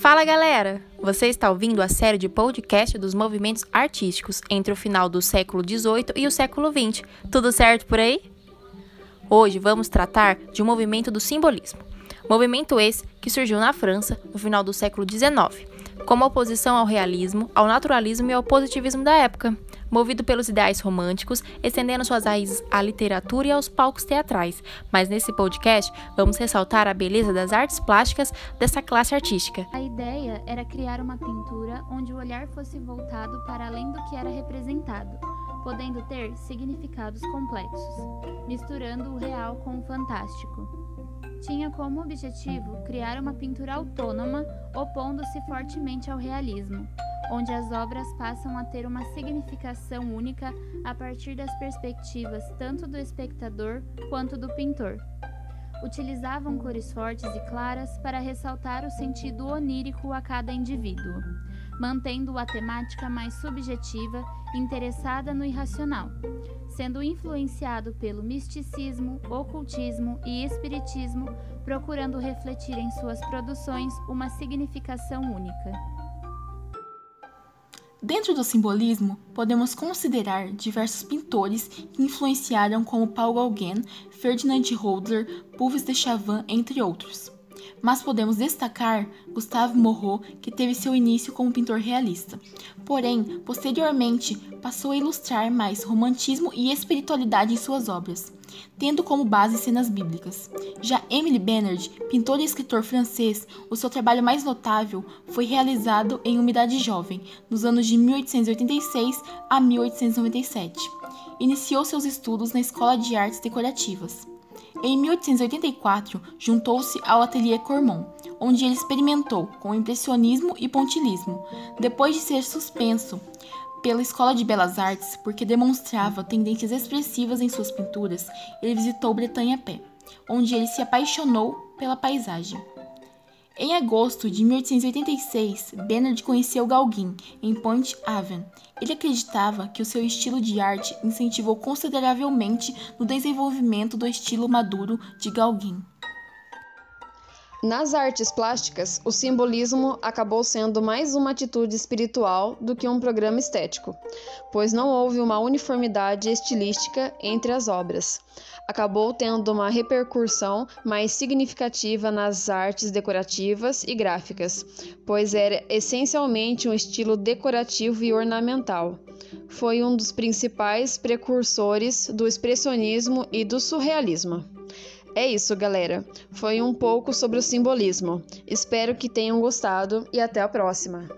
Fala galera! Você está ouvindo a série de podcast dos movimentos artísticos entre o final do século XVIII e o século XX. Tudo certo por aí? Hoje vamos tratar de um movimento do simbolismo. Movimento esse que surgiu na França no final do século XIX, como oposição ao realismo, ao naturalismo e ao positivismo da época movido pelos ideais românticos, estendendo suas raízes à literatura e aos palcos teatrais. Mas nesse podcast, vamos ressaltar a beleza das artes plásticas dessa classe artística. A ideia era criar uma pintura onde o olhar fosse voltado para além do que era representado, podendo ter significados complexos, misturando o real com o fantástico tinha como objetivo criar uma pintura autônoma, opondo-se fortemente ao realismo, onde as obras passam a ter uma significação única a partir das perspectivas tanto do espectador quanto do pintor. Utilizavam cores fortes e claras para ressaltar o sentido onírico a cada indivíduo, mantendo a temática mais subjetiva, interessada no irracional, sendo influenciado pelo misticismo, ocultismo e espiritismo, procurando refletir em suas produções uma significação única. Dentro do simbolismo, podemos considerar diversos pintores que influenciaram como Paul Gauguin, Ferdinand Hodler, Puvis de Chavannes, entre outros mas podemos destacar Gustave Moreau, que teve seu início como pintor realista. Porém, posteriormente, passou a ilustrar mais romantismo e espiritualidade em suas obras, tendo como base cenas bíblicas. Já Emily Bernard, pintor e escritor francês, o seu trabalho mais notável foi realizado em Uma Idade Jovem, nos anos de 1886 a 1897. Iniciou seus estudos na Escola de Artes Decorativas. Em 1884, juntou-se ao Atelier Cormon, onde ele experimentou com impressionismo e pontilismo, depois de ser suspenso pela Escola de Belas Artes porque demonstrava tendências expressivas em suas pinturas, ele visitou Bretanha a pé, onde ele se apaixonou pela paisagem. Em agosto de 1886, Bernard conheceu Gauguin em Point Aven. Ele acreditava que o seu estilo de arte incentivou consideravelmente no desenvolvimento do estilo maduro de Gauguin. Nas artes plásticas, o simbolismo acabou sendo mais uma atitude espiritual do que um programa estético, pois não houve uma uniformidade estilística entre as obras. Acabou tendo uma repercussão mais significativa nas artes decorativas e gráficas, pois era essencialmente um estilo decorativo e ornamental. Foi um dos principais precursores do expressionismo e do surrealismo. É isso, galera. Foi um pouco sobre o simbolismo. Espero que tenham gostado e até a próxima.